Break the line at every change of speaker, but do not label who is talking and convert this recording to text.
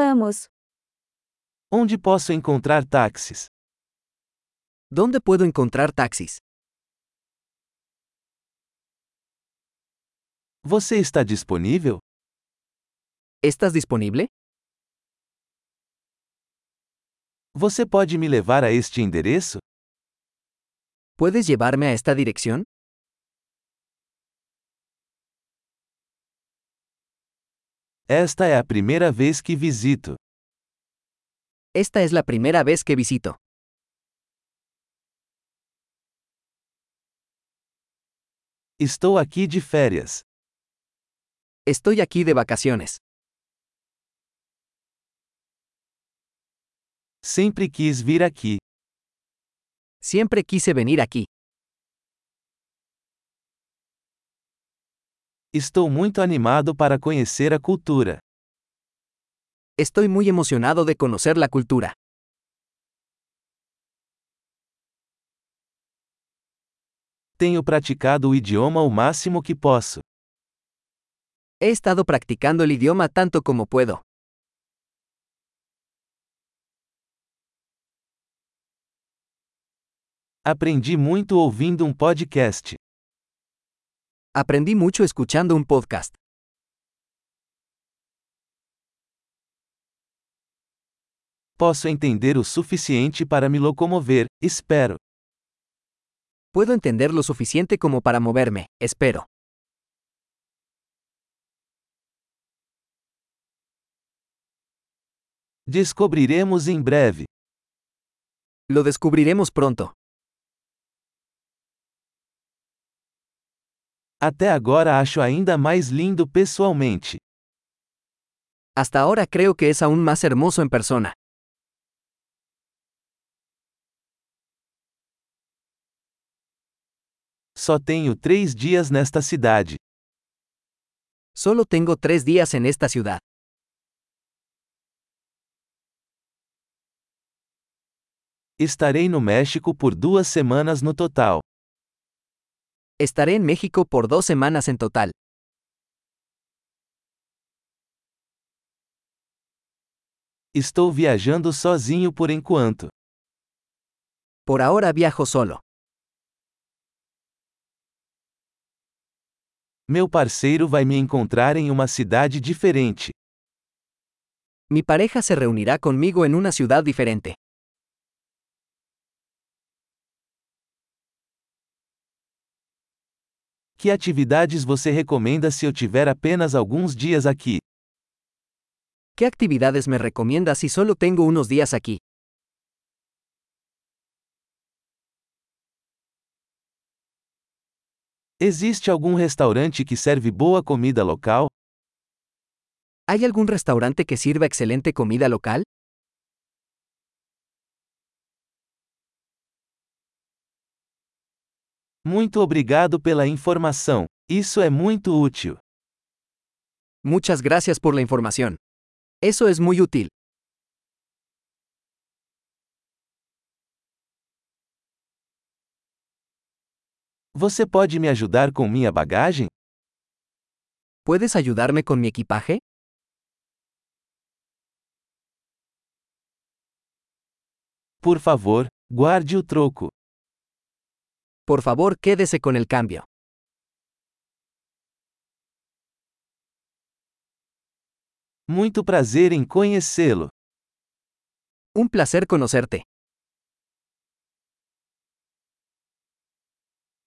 Vamos.
Onde posso encontrar táxis?
¿Dónde puedo encontrar taxis?
Você está disponível?
¿Estás disponible?
Você pode me levar a este endereço?
¿Puedes llevarme a esta dirección?
Esta é a primeira vez que visito.
Esta es la primera vez que visito.
Estou aqui de férias.
Estoy aquí de vacaciones.
Sempre quis vir aqui.
Siempre quise venir aquí.
Estou muito animado para conhecer a cultura.
Estoy muy emocionado de conocer la cultura.
Tenho praticado o idioma o máximo que posso.
He estado practicando el idioma tanto como puedo.
Aprendi muito ouvindo um podcast.
Aprendí mucho escuchando un podcast.
Posso entender o suficiente para me locomover, espero.
Puedo entender lo suficiente como para moverme, espero.
Descobriremos em breve.
Lo descubriremos pronto.
Até agora acho ainda mais lindo pessoalmente.
Hasta ahora creo que es aún más hermoso en persona.
Só tenho três dias nesta cidade.
Solo tengo tres días en esta ciudad.
Estarei no México por duas semanas no total.
Estaré en México por dos semanas en total.
Estou viajando sozinho por enquanto.
Por ahora viajo solo.
Meu parceiro vai me encontrar em uma cidade diferente.
Mi pareja se reunirá conmigo en una ciudad diferente.
Que atividades você recomenda se eu tiver apenas alguns dias aqui?
¿Qué actividades me recomiendas si solo tengo unos días aquí?
Existe algum restaurante que serve boa comida local?
¿Hay algún restaurante que sirva excelente comida local?
Muito obrigado pela informação. Isso é muito útil.
Muchas gracias por la información. Eso es muy útil.
Você pode me ajudar com minha bagagem?
¿Puedes ayudarme con mi equipaje?
Por favor, guarde o troco.
Por favor, quédese con el cambio.
Muito prazer em conhecê-lo.
Un placer conocerte.